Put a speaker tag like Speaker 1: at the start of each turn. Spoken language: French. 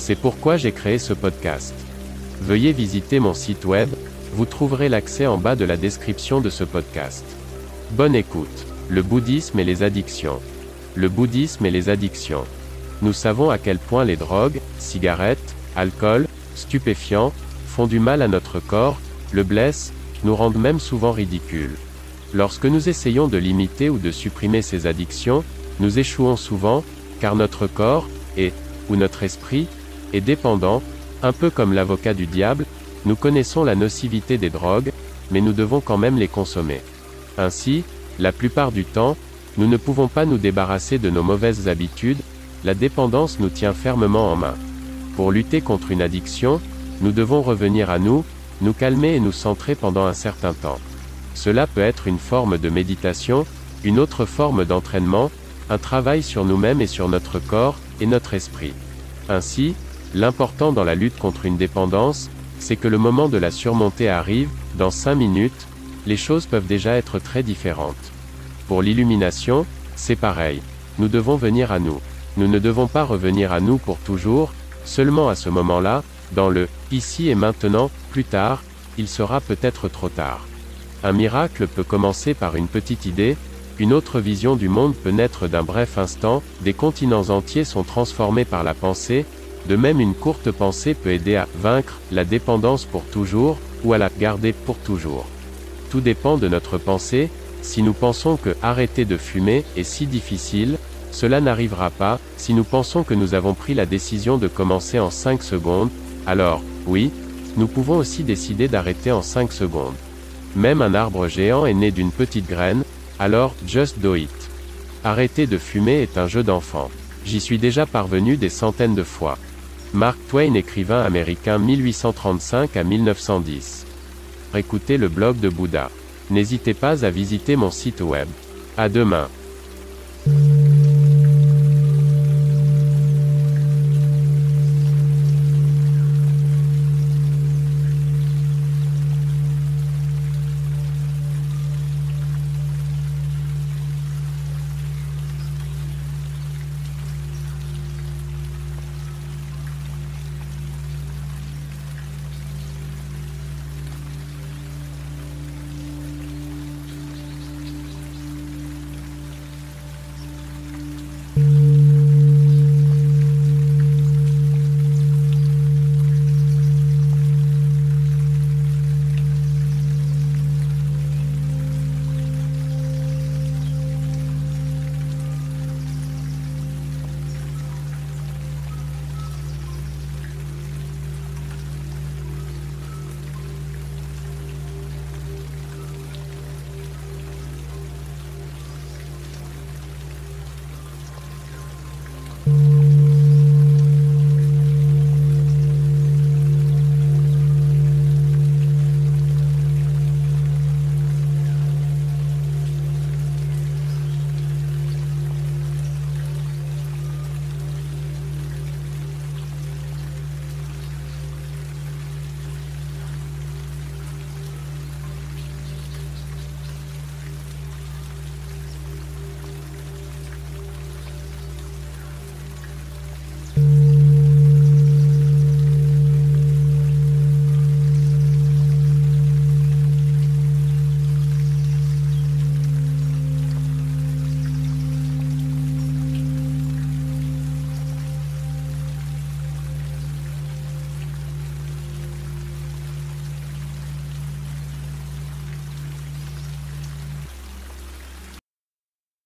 Speaker 1: C'est pourquoi j'ai créé ce podcast. Veuillez visiter mon site web, vous trouverez l'accès en bas de la description de ce podcast. Bonne écoute. Le bouddhisme et les addictions. Le bouddhisme et les addictions. Nous savons à quel point les drogues, cigarettes, alcool, stupéfiants, font du mal à notre corps, le blessent, nous rendent même souvent ridicules. Lorsque nous essayons de limiter ou de supprimer ces addictions, nous échouons souvent, car notre corps, et, ou notre esprit, est dépendant, un peu comme l'avocat du diable, nous connaissons la nocivité des drogues, mais nous devons quand même les consommer. Ainsi, la plupart du temps, nous ne pouvons pas nous débarrasser de nos mauvaises habitudes, la dépendance nous tient fermement en main. Pour lutter contre une addiction, nous devons revenir à nous, nous calmer et nous centrer pendant un certain temps. Cela peut être une forme de méditation, une autre forme d'entraînement, un travail sur nous-mêmes et sur notre corps, et notre esprit. Ainsi, l'important dans la lutte contre une dépendance, c'est que le moment de la surmonter arrive, dans 5 minutes, les choses peuvent déjà être très différentes. Pour l'illumination, c'est pareil. Nous devons venir à nous. Nous ne devons pas revenir à nous pour toujours, seulement à ce moment-là, dans le ici et maintenant, plus tard, il sera peut-être trop tard. Un miracle peut commencer par une petite idée, une autre vision du monde peut naître d'un bref instant, des continents entiers sont transformés par la pensée, de même une courte pensée peut aider à vaincre la dépendance pour toujours, ou à la garder pour toujours. Tout dépend de notre pensée, si nous pensons que arrêter de fumer est si difficile, cela n'arrivera pas, si nous pensons que nous avons pris la décision de commencer en 5 secondes, alors, oui, nous pouvons aussi décider d'arrêter en 5 secondes. Même un arbre géant est né d'une petite graine, alors, just do it. Arrêter de fumer est un jeu d'enfant. J'y suis déjà parvenu des centaines de fois. Mark Twain écrivain américain 1835 à 1910. Écoutez le blog de Bouddha. N'hésitez pas à visiter mon site web. À demain.